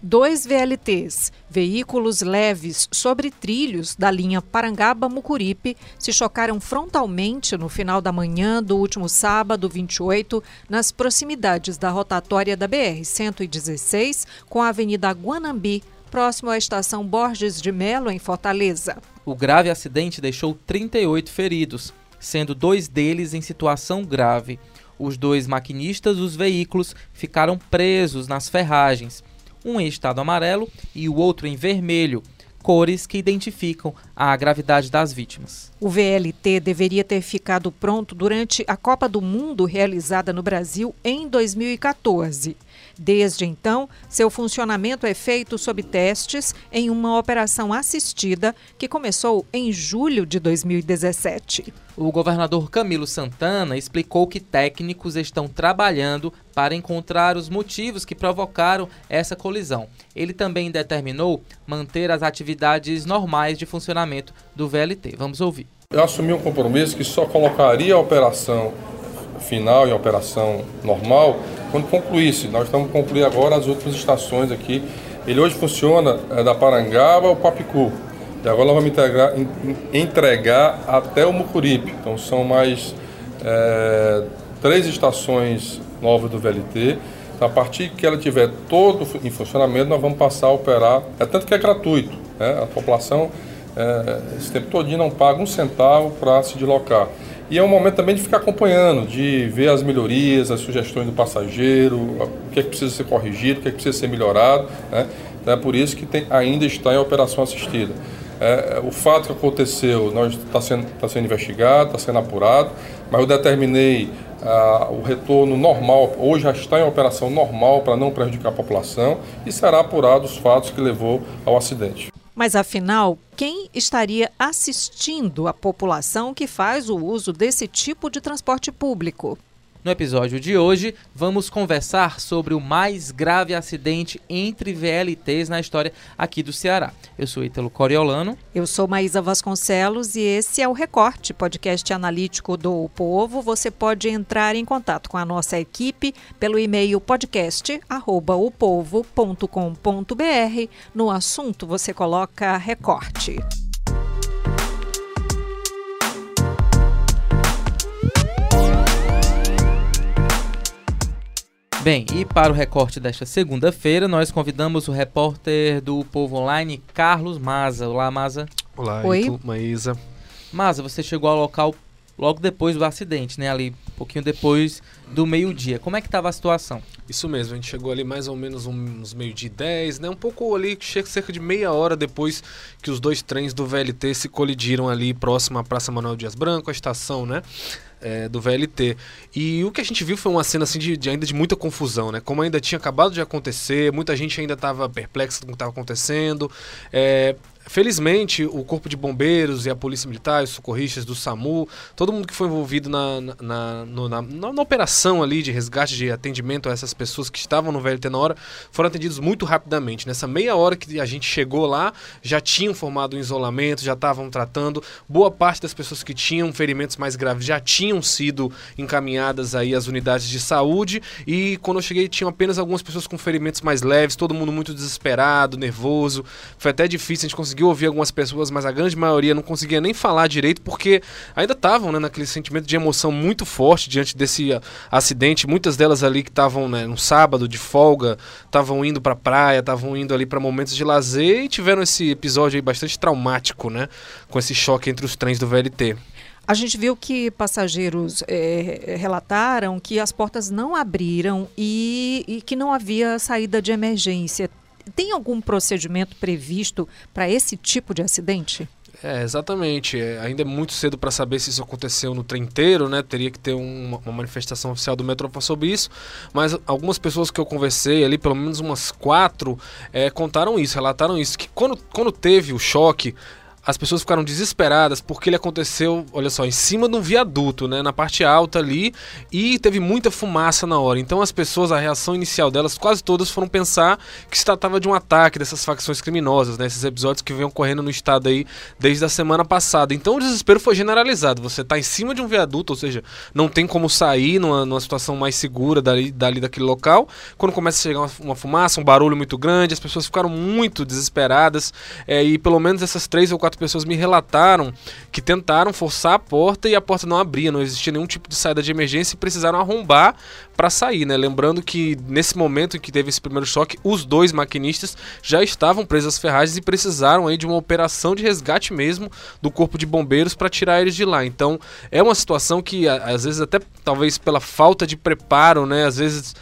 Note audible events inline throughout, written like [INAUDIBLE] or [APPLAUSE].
Dois VLTs, veículos leves sobre trilhos da linha Parangaba-Mucuripe, se chocaram frontalmente no final da manhã do último sábado, 28, nas proximidades da rotatória da BR-116 com a Avenida Guanambi, próximo à estação Borges de Melo, em Fortaleza. O grave acidente deixou 38 feridos, sendo dois deles em situação grave. Os dois maquinistas dos veículos ficaram presos nas ferragens um em estado amarelo e o outro em vermelho, cores que identificam a gravidade das vítimas. O VLT deveria ter ficado pronto durante a Copa do Mundo realizada no Brasil em 2014. Desde então, seu funcionamento é feito sob testes em uma operação assistida que começou em julho de 2017. O governador Camilo Santana explicou que técnicos estão trabalhando para encontrar os motivos que provocaram essa colisão. Ele também determinou manter as atividades normais de funcionamento do VLT. Vamos ouvir. Eu assumi um compromisso que só colocaria a operação final e a operação normal quando concluísse. Nós estamos concluindo agora as últimas estações aqui. Ele hoje funciona é, da Parangaba ao Papicu. E agora nós vamos integrar, entregar até o Mucuripe. Então são mais é, três estações novas do VLT. Então, a partir que ela tiver todo em funcionamento, nós vamos passar a operar. É tanto que é gratuito. Né? A população é, esse tempo todo não paga um centavo para se deslocar. E é um momento também de ficar acompanhando, de ver as melhorias, as sugestões do passageiro, o que é que precisa ser corrigido, o que é que precisa ser melhorado. Né? Então é por isso que tem, ainda está em operação assistida. É, o fato que aconteceu está sendo, tá sendo investigado, está sendo apurado, mas eu determinei ah, o retorno normal, hoje já está em operação normal para não prejudicar a população e será apurado os fatos que levou ao acidente. Mas afinal, quem estaria assistindo a população que faz o uso desse tipo de transporte público? No episódio de hoje, vamos conversar sobre o mais grave acidente entre VLTs na história aqui do Ceará. Eu sou Ítalo Coriolano. Eu sou Maísa Vasconcelos e esse é o Recorte, podcast analítico do Povo. Você pode entrar em contato com a nossa equipe pelo e-mail podcast@opovo.com.br. No assunto você coloca Recorte. Bem, e para o recorte desta segunda-feira, nós convidamos o repórter do Povo Online, Carlos Maza. Olá, Maza. Olá, Oi. Maísa. Maza, você chegou ao local logo depois do acidente, né? Ali, um pouquinho depois do meio-dia. Como é que estava a situação? Isso mesmo, a gente chegou ali mais ou menos uns meio-dia e dez, né? Um pouco ali, cerca de meia hora depois que os dois trens do VLT se colidiram ali próximo à Praça Manuel Dias Branco, a estação, né? É, do VLT. E o que a gente viu foi uma cena assim de, de, ainda de muita confusão, né? Como ainda tinha acabado de acontecer, muita gente ainda estava perplexa com o que estava acontecendo. É, Felizmente, o Corpo de Bombeiros e a Polícia Militar, os socorristas do SAMU, todo mundo que foi envolvido na, na, na, na, na operação ali de resgate, de atendimento a essas pessoas que estavam no VLT na hora, foram atendidos muito rapidamente. Nessa meia hora que a gente chegou lá, já tinham formado um isolamento, já estavam tratando. Boa parte das pessoas que tinham ferimentos mais graves já tinham sido encaminhadas aí às unidades de saúde. E quando eu cheguei, tinham apenas algumas pessoas com ferimentos mais leves, todo mundo muito desesperado, nervoso. Foi até difícil a gente conseguir conseguiu ouvir algumas pessoas, mas a grande maioria não conseguia nem falar direito porque ainda estavam né, naquele sentimento de emoção muito forte diante desse uh, acidente. Muitas delas ali que estavam né, no sábado de folga, estavam indo para a praia, estavam indo ali para momentos de lazer e tiveram esse episódio aí bastante traumático, né, com esse choque entre os trens do VLT. A gente viu que passageiros é, relataram que as portas não abriram e, e, que não havia saída de emergência. Tem algum procedimento previsto para esse tipo de acidente? É, exatamente. É, ainda é muito cedo para saber se isso aconteceu no trem inteiro, né? Teria que ter uma, uma manifestação oficial do metrô sobre isso. Mas algumas pessoas que eu conversei ali, pelo menos umas quatro, é, contaram isso, relataram isso. Que quando, quando teve o choque, as pessoas ficaram desesperadas porque ele aconteceu, olha só, em cima de um viaduto, né, na parte alta ali, e teve muita fumaça na hora. Então as pessoas, a reação inicial delas, quase todas foram pensar que se tratava de um ataque dessas facções criminosas, né, esses episódios que vêm ocorrendo no estado aí desde a semana passada. Então o desespero foi generalizado. Você está em cima de um viaduto, ou seja, não tem como sair numa, numa situação mais segura dali, dali daquele local. Quando começa a chegar uma, uma fumaça, um barulho muito grande, as pessoas ficaram muito desesperadas, é, e pelo menos essas três ou quatro pessoas me relataram que tentaram forçar a porta e a porta não abria, não existia nenhum tipo de saída de emergência e precisaram arrombar para sair, né? Lembrando que nesse momento em que teve esse primeiro choque, os dois maquinistas já estavam presos às ferragens e precisaram aí de uma operação de resgate mesmo do corpo de bombeiros para tirar eles de lá. Então, é uma situação que às vezes até talvez pela falta de preparo, né, às vezes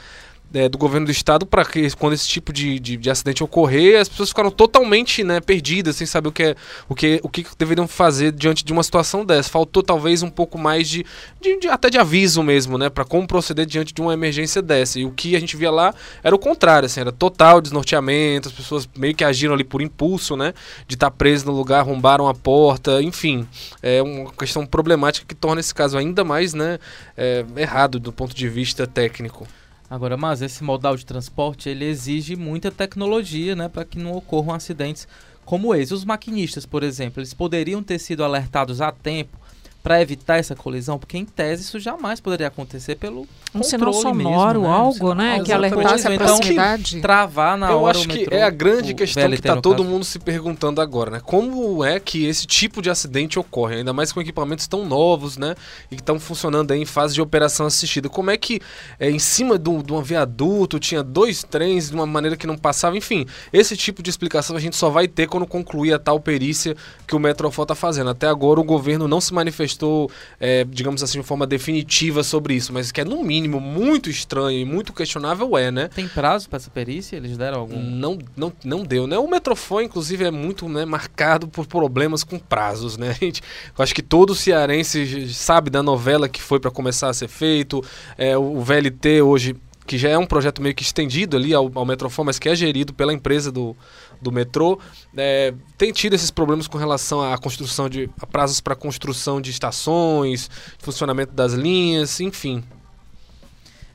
é, do governo do estado para que quando esse tipo de, de, de, acidente ocorrer as pessoas ficaram totalmente né, perdidas sem saber o que, é, o, que, o que deveriam fazer diante de uma situação dessa. Faltou talvez um pouco mais de, de, de até de aviso mesmo né para como proceder diante de uma emergência dessa. E o que a gente via lá era o contrário assim, era total desnorteamento as pessoas meio que agiram ali por impulso né de estar tá presas no lugar arrombaram a porta enfim. É uma questão problemática que torna esse caso ainda mais né é, errado do ponto de vista técnico Agora, mas esse modal de transporte ele exige muita tecnologia, né, para que não ocorram acidentes como esse. Os maquinistas, por exemplo, eles poderiam ter sido alertados a tempo para evitar essa colisão, porque em tese isso jamais poderia acontecer pelo um sinal sonoro, mesmo, né? algo, né, que alertasse a então, proximidade. Então, travar na Eu hora acho que metrô, é a grande questão VLT, que está todo mundo se perguntando agora, né? Como é que esse tipo de acidente ocorre, ainda mais com equipamentos tão novos, né, e que estão funcionando aí em fase de operação assistida? Como é que é, em cima de um, de um viaduto tinha dois trens de uma maneira que não passava? Enfim, esse tipo de explicação a gente só vai ter quando concluir a tal perícia que o Metrofó está fazendo. Até agora o governo não se manifestou manifestou, é, digamos assim, de forma definitiva sobre isso, mas que é no mínimo muito estranho e muito questionável é, né? Tem prazo para essa perícia? Eles deram algum? Não, não, não deu, né? O Metrofone, inclusive, é muito né, marcado por problemas com prazos, né? [LAUGHS] Gente, eu acho que todo cearense sabe da novela que foi para começar a ser feito. É, o VLT hoje que já é um projeto meio que estendido ali ao, ao Metrofone, mas que é gerido pela empresa do, do metrô, é, tem tido esses problemas com relação à construção de a prazos para construção de estações, funcionamento das linhas, enfim.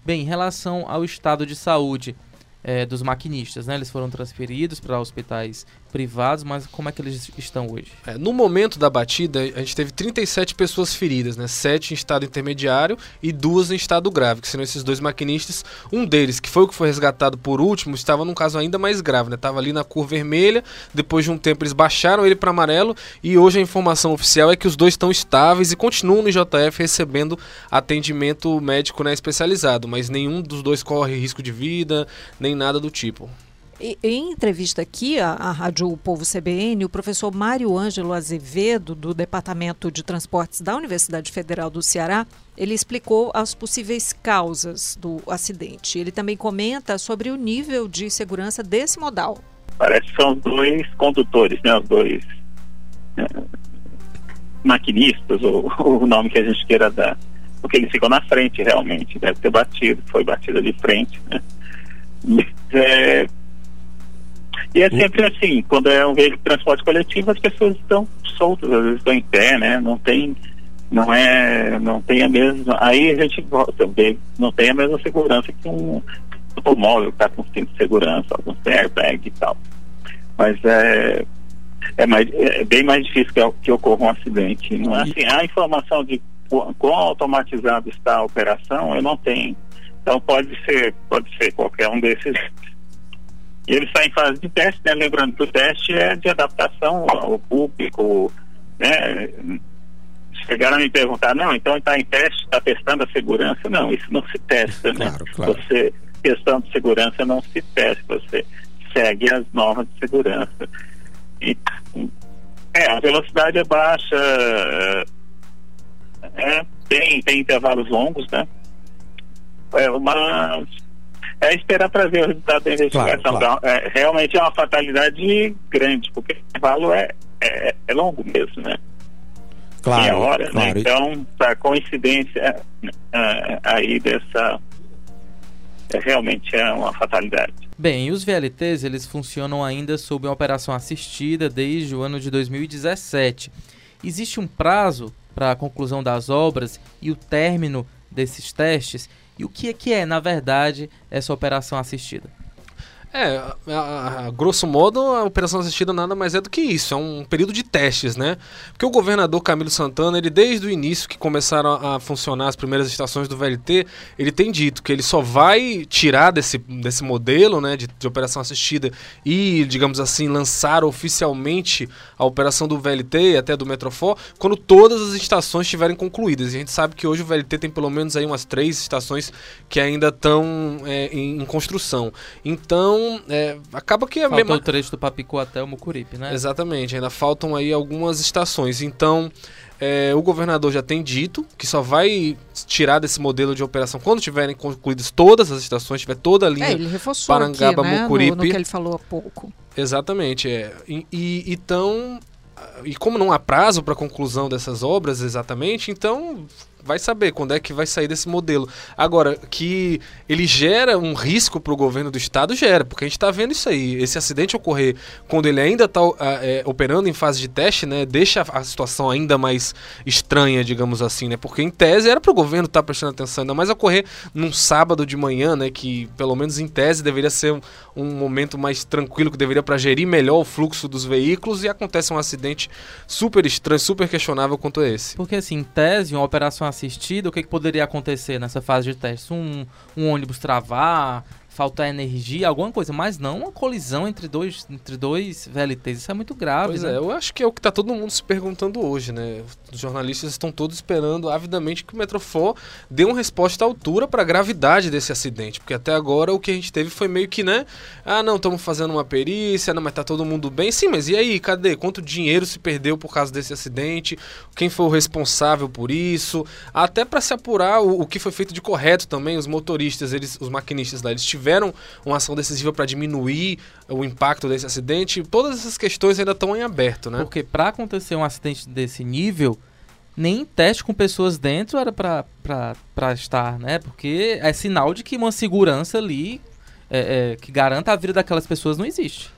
Bem, em relação ao estado de saúde é, dos maquinistas, né? Eles foram transferidos para hospitais privados, mas como é que eles estão hoje? É, no momento da batida, a gente teve 37 pessoas feridas, né? 7 em estado intermediário e duas em estado grave, que são esses dois maquinistas. Um deles, que foi o que foi resgatado por último, estava num caso ainda mais grave, né? Estava ali na cor vermelha, depois de um tempo eles baixaram ele para amarelo e hoje a informação oficial é que os dois estão estáveis e continuam no IJF recebendo atendimento médico né, especializado, mas nenhum dos dois corre risco de vida, nem nada do tipo. Em entrevista aqui à, à Rádio Povo CBN, o professor Mário Ângelo Azevedo, do Departamento de Transportes da Universidade Federal do Ceará, ele explicou as possíveis causas do acidente. Ele também comenta sobre o nível de segurança desse modal. Parece que são dois condutores, né? Os dois é, maquinistas, ou, [LAUGHS] ou, o nome que a gente queira dar. Porque eles ficam na frente, realmente. Deve ter batido, foi batida de frente, né? É, e é sempre assim, quando é um veículo de transporte coletivo, as pessoas estão soltas, às vezes estão em pé, né? Não tem, não é, não tem a mesma. Aí a gente também não tem a mesma segurança que um automóvel que está com cinto de segurança, alguns airbag e tal. Mas é, é, mais, é bem mais difícil que, que ocorra um acidente. Não é assim, a informação de quão automatizado está a operação, eu não tenho. Então pode ser, pode ser qualquer um desses e ele está em fase de teste, né? Lembrando que o teste é de adaptação ao público, né? Chegaram a me perguntar, não, então está em teste, está testando a segurança? Não, isso não se testa, né? Claro, claro. Você, questão de segurança não se testa, você segue as normas de segurança. E, é, a velocidade é baixa, é, tem, tem intervalos longos, né? É, mas é esperar para ver o resultado da investigação. Claro, claro. Então, é, realmente é uma fatalidade grande, porque o intervalo é, é, é longo mesmo, né? Claro, hora, né? claro. né? Então, a coincidência uh, aí dessa é, realmente é uma fatalidade. Bem, e os VLTs eles funcionam ainda sob uma operação assistida desde o ano de 2017. Existe um prazo para a conclusão das obras e o término desses testes? E o que é que é, na verdade, essa operação assistida? É, a, a, grosso modo, a operação assistida nada mais é do que isso, é um período de testes, né? Porque o governador Camilo Santana, ele desde o início que começaram a, funcionar as primeiras estações do VLT, ele tem dito que ele só vai tirar desse, desse modelo, né, de, de operação assistida e, digamos assim, lançar oficialmente a operação do VLT e até do Metrofor quando todas as estações estiverem concluídas. E a gente sabe que hoje o VLT tem pelo menos aí umas três estações que ainda estão é, em, em construção. Então, então, é, acaba que... Falta mesma... o trecho do Papicu até o Mucuripe, né? Exatamente, ainda faltam aí algumas estações. Então, é, o governador já tem dito que só vai tirar desse modelo de operação quando tiverem concluídas todas as estações, tiver toda a linha é, ele reforçou Parangaba, aqui, né? Mucuripe. No, no que ele falou há pouco. Exatamente, é. E, e, então, e como não há prazo para conclusão dessas obras exatamente, então vai saber quando é que vai sair desse modelo. Agora, que ele gera um risco para o governo do estado, gera, porque a gente está vendo isso aí. Esse acidente ocorrer quando ele ainda está é, operando em fase de teste, né, deixa a situação ainda mais estranha, digamos assim, né, porque em tese era para o governo estar tá prestando atenção, ainda mais ocorrer num sábado de manhã, né, que pelo menos em tese deveria ser um, um momento mais tranquilo, que deveria para gerir melhor o fluxo dos veículos e acontece um acidente super estranho, super questionável quanto esse. Porque assim, em tese, uma operação assistida, o que, que poderia acontecer nessa fase de teste? Um, um ônibus travar, faltar energia, alguma coisa, mas não uma colisão entre dois, entre dois VLTs. Isso é muito grave. Pois né? é, eu acho que é o que está todo mundo se perguntando hoje, né? Os jornalistas estão todos esperando avidamente que o Metrofor dê uma resposta à altura para a gravidade desse acidente, porque até agora o que a gente teve foi meio que, né? Ah, não, estamos fazendo uma perícia, não, mas tá todo mundo bem. Sim, mas e aí, cadê? Quanto dinheiro se perdeu por causa desse acidente? Quem foi o responsável por isso? Até para se apurar o, o, que foi feito de correto também, os motoristas, eles, os maquinistas lá, eles tiveram tiveram uma ação decisiva para diminuir o impacto desse acidente, todas essas questões ainda estão em aberto, né? Porque para acontecer um acidente desse nível, nem teste com pessoas dentro era para estar, né? Porque é sinal de que uma segurança ali é, é, que garanta a vida daquelas pessoas não existe.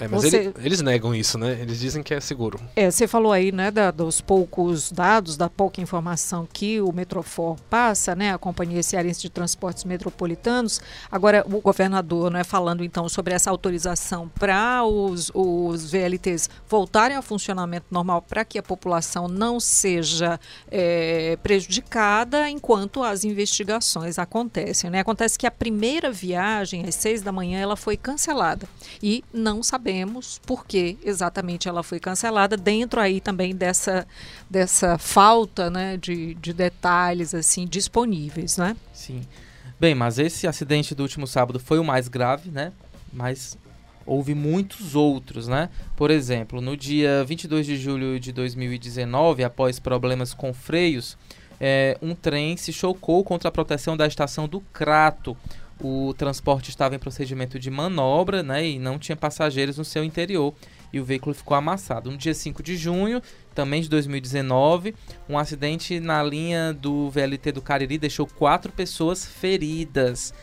É, mas você... ele, eles negam isso, né? Eles dizem que é seguro. É, você falou aí, né, da, dos poucos dados, da pouca informação que o Metrofor passa, né, a Companhia Cearense de Transportes Metropolitanos. Agora, o governador, né, falando então sobre essa autorização para os, os VLTs voltarem ao funcionamento normal para que a população não seja é, prejudicada enquanto as investigações acontecem, né? Acontece que a primeira viagem, às seis da manhã, ela foi cancelada e não sabemos sabemos por que exatamente ela foi cancelada, dentro aí também dessa, dessa falta né, de, de detalhes assim disponíveis, né? Sim. Bem, mas esse acidente do último sábado foi o mais grave, né? Mas houve muitos outros, né? Por exemplo, no dia 22 de julho de 2019, após problemas com freios, é, um trem se chocou contra a proteção da estação do Crato, o transporte estava em procedimento de manobra né, e não tinha passageiros no seu interior e o veículo ficou amassado. No dia 5 de junho, também de 2019, um acidente na linha do VLT do Cariri deixou quatro pessoas feridas.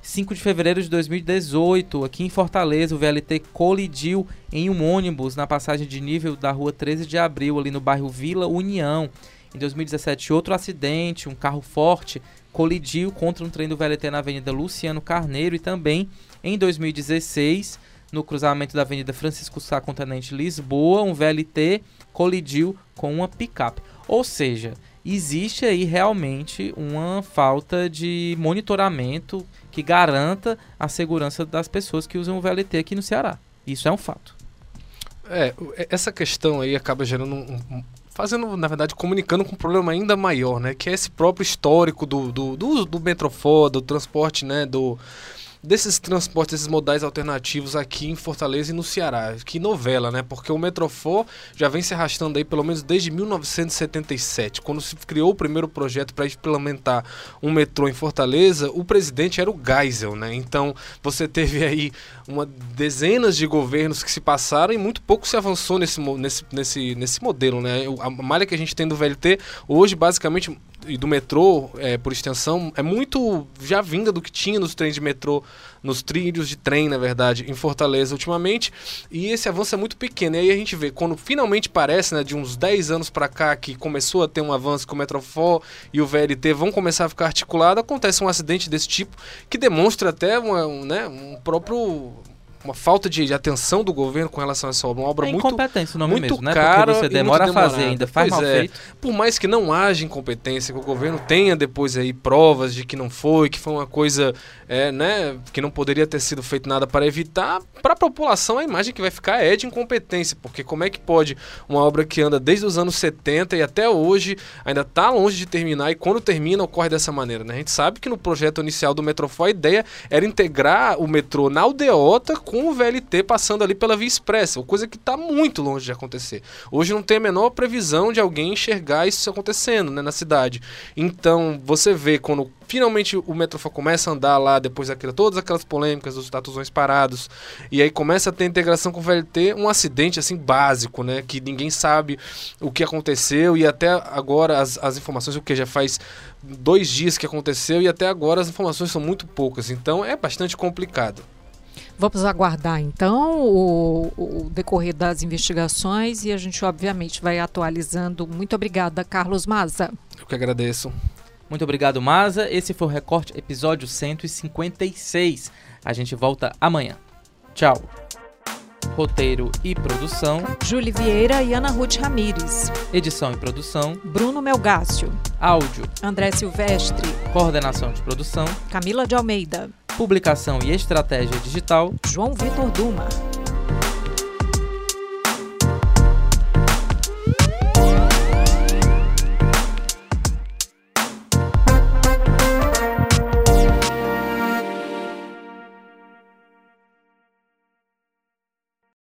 5 de fevereiro de 2018, aqui em Fortaleza, o VLT colidiu em um ônibus na passagem de nível da rua 13 de abril, ali no bairro Vila União. Em 2017, outro acidente, um carro forte colidiu contra um trem do VLT na Avenida Luciano Carneiro e também em 2016, no cruzamento da Avenida Francisco Sá com Tenente Lisboa, um VLT colidiu com uma picape. Ou seja, existe aí realmente uma falta de monitoramento que garanta a segurança das pessoas que usam o VLT aqui no Ceará. Isso é um fato. É, essa questão aí acaba gerando um, fazendo, na verdade, comunicando com um problema ainda maior, né? Que é esse próprio histórico do, do, do, do Metrofó, do transporte, né? Do, desses transportes, esses modais alternativos aqui em Fortaleza e no Ceará. Que novela, né? Porque o Metrofor já vem se arrastando aí pelo menos desde 1977, quando se criou o primeiro projeto para implementar um metrô em Fortaleza, o presidente era o Geisel, né? Então você teve aí uma dezenas de governos que se passaram e muito pouco se avançou nesse, nesse, nesse, nesse modelo, né? A malha que a gente tem do VLT hoje basicamente e do metrô, é, por extensão, é muito já vinda do que tinha nos trens de metrô, nos trilhos de trem, na verdade, em Fortaleza ultimamente. E esse avanço é muito pequeno. E aí a gente vê, quando finalmente parece, né, de uns 10 anos para cá, que começou a ter um avanço com o Metrofó e o VLT vão começar a ficar articulados, acontece um acidente desse tipo que demonstra até uma, um, né, um próprio uma falta de, de, atenção do governo com relação a essa obra. Uma obra é muito, incompetência o nome muito mesmo, né? cara Porque você demora a fazer, ainda faz pois mal é. feito. Por mais que não haja incompetência, que o governo tenha depois aí provas de que não foi, que foi uma coisa, é, né, que não poderia ter sido feito nada para evitar, para a população a imagem que vai ficar é de incompetência, porque como é que pode uma obra que anda desde os anos 70 e até hoje ainda está longe de terminar e quando termina ocorre dessa maneira, né? A gente sabe que no projeto inicial do Metrofó a ideia era integrar o metrô na aldeota com o VLT passando ali pela Via Expressa, coisa que está muito longe de acontecer. Hoje não tem a menor previsão de alguém enxergar isso acontecendo né, na cidade. Então, você vê quando finalmente o Metrofó começa a andar lá, depois daquela, todas aquelas polêmicas dos tatuzões parados, e aí começa a ter integração com o VLT, um acidente assim básico, né? Que ninguém sabe o que aconteceu e até agora as, as informações, o que já faz dois dias que aconteceu e até agora as informações são muito poucas, então é bastante complicado. Vamos aguardar então o, o, decorrer das investigações e a gente obviamente vai atualizando. Muito obrigada, Carlos Maza. Eu que agradeço. Muito obrigado, Maza. Esse foi o Recorte, episódio 156. A gente volta amanhã. Tchau. Roteiro e produção: Júlia Vieira e Ana Ruth Ramires. Edição e produção: Bruno Melgácio. Áudio: André Silvestre. Coordenação de produção: Camila de Almeida. Publicação e estratégia digital: João Vitor Duma.